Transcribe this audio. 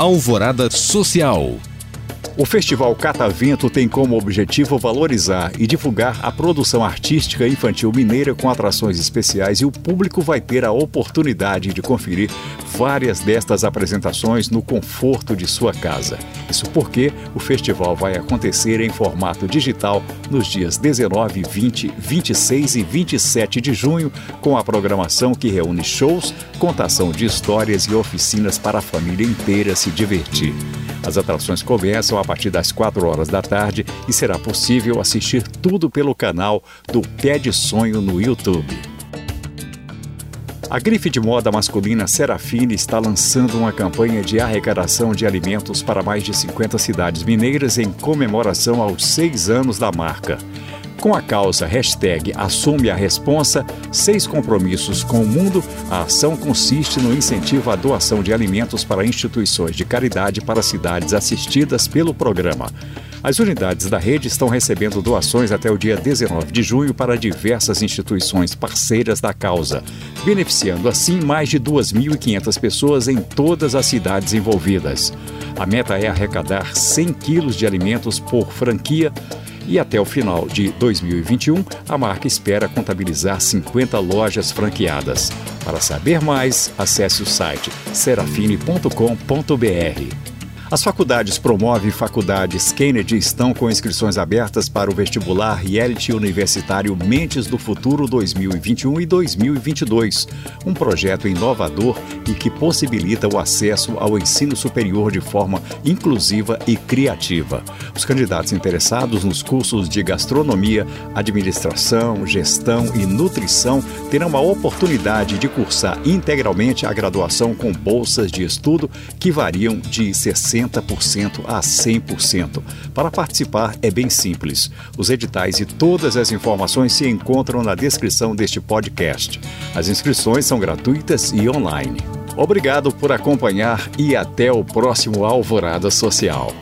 Alvorada Social. O Festival Catavento tem como objetivo valorizar e divulgar a produção artística infantil mineira com atrações especiais e o público vai ter a oportunidade de conferir várias destas apresentações no conforto de sua casa. Isso porque o festival vai acontecer em formato digital nos dias 19, 20, 26 e 27 de junho, com a programação que reúne shows, contação de histórias e oficinas para a família inteira se divertir. As atrações começam a partir das 4 horas da tarde e será possível assistir tudo pelo canal do Pé de Sonho no YouTube. A grife de moda masculina Serafine está lançando uma campanha de arrecadação de alimentos para mais de 50 cidades mineiras em comemoração aos seis anos da marca. Com a causa hashtag Assume a Responsa, seis compromissos com o mundo, a ação consiste no incentivo à doação de alimentos para instituições de caridade para cidades assistidas pelo programa. As unidades da rede estão recebendo doações até o dia 19 de junho para diversas instituições parceiras da causa, beneficiando assim mais de 2.500 pessoas em todas as cidades envolvidas. A meta é arrecadar 100 quilos de alimentos por franquia e até o final de 2021, a marca espera contabilizar 50 lojas franqueadas. Para saber mais, acesse o site serafine.com.br. As faculdades Promove Faculdades Kennedy estão com inscrições abertas para o vestibular Reality Universitário Mentes do Futuro 2021 e 2022, um projeto inovador e que possibilita o acesso ao ensino superior de forma inclusiva e criativa. Os candidatos interessados nos cursos de gastronomia, administração, gestão e nutrição terão a oportunidade de cursar integralmente a graduação com bolsas de estudo que variam de 60 60% a 100%. Para participar é bem simples. Os editais e todas as informações se encontram na descrição deste podcast. As inscrições são gratuitas e online. Obrigado por acompanhar e até o próximo Alvorada Social.